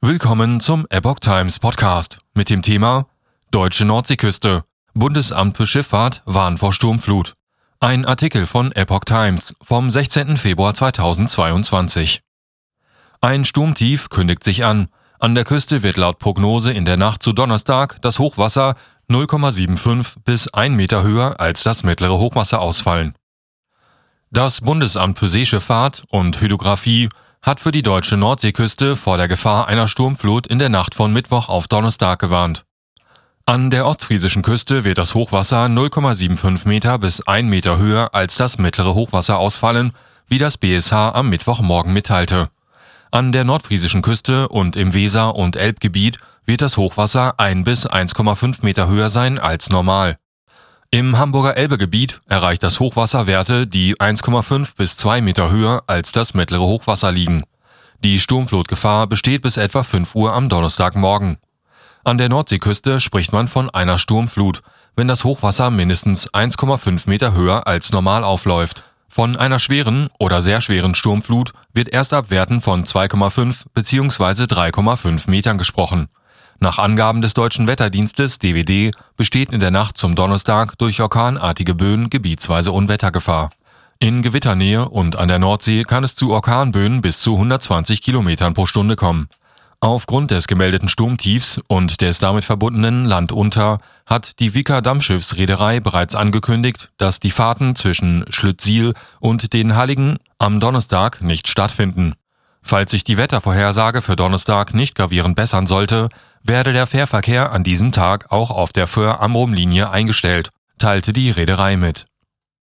Willkommen zum Epoch Times Podcast mit dem Thema Deutsche Nordseeküste. Bundesamt für Schifffahrt warnt vor Sturmflut. Ein Artikel von Epoch Times vom 16. Februar 2022. Ein Sturmtief kündigt sich an. An der Küste wird laut Prognose in der Nacht zu Donnerstag das Hochwasser 0,75 bis 1 Meter höher als das mittlere Hochwasser ausfallen. Das Bundesamt für Seeschifffahrt und Hydrographie hat für die deutsche Nordseeküste vor der Gefahr einer Sturmflut in der Nacht von Mittwoch auf Donnerstag gewarnt. An der ostfriesischen Küste wird das Hochwasser 0,75 Meter bis 1 Meter höher als das mittlere Hochwasser ausfallen, wie das BSH am Mittwochmorgen mitteilte. An der nordfriesischen Küste und im Weser- und Elbgebiet wird das Hochwasser 1 bis 1,5 Meter höher sein als normal. Im Hamburger Elbegebiet erreicht das Hochwasser Werte, die 1,5 bis 2 Meter höher als das mittlere Hochwasser liegen. Die Sturmflutgefahr besteht bis etwa 5 Uhr am Donnerstagmorgen. An der Nordseeküste spricht man von einer Sturmflut, wenn das Hochwasser mindestens 1,5 Meter höher als normal aufläuft. Von einer schweren oder sehr schweren Sturmflut wird erst ab Werten von 2,5 bzw. 3,5 Metern gesprochen. Nach Angaben des deutschen Wetterdienstes DWD besteht in der Nacht zum Donnerstag durch orkanartige Böen gebietsweise Unwettergefahr. In Gewitternähe und an der Nordsee kann es zu Orkanböen bis zu 120 Kilometern pro Stunde kommen. Aufgrund des gemeldeten Sturmtiefs und des damit verbundenen Landunter hat die Wicker Dampfschiffsreederei bereits angekündigt, dass die Fahrten zwischen Schlüttsiel und den Halligen am Donnerstag nicht stattfinden. Falls sich die Wettervorhersage für Donnerstag nicht gravierend bessern sollte, werde der Fährverkehr an diesem Tag auch auf der Föhr-Amrum-Linie eingestellt, teilte die Reederei mit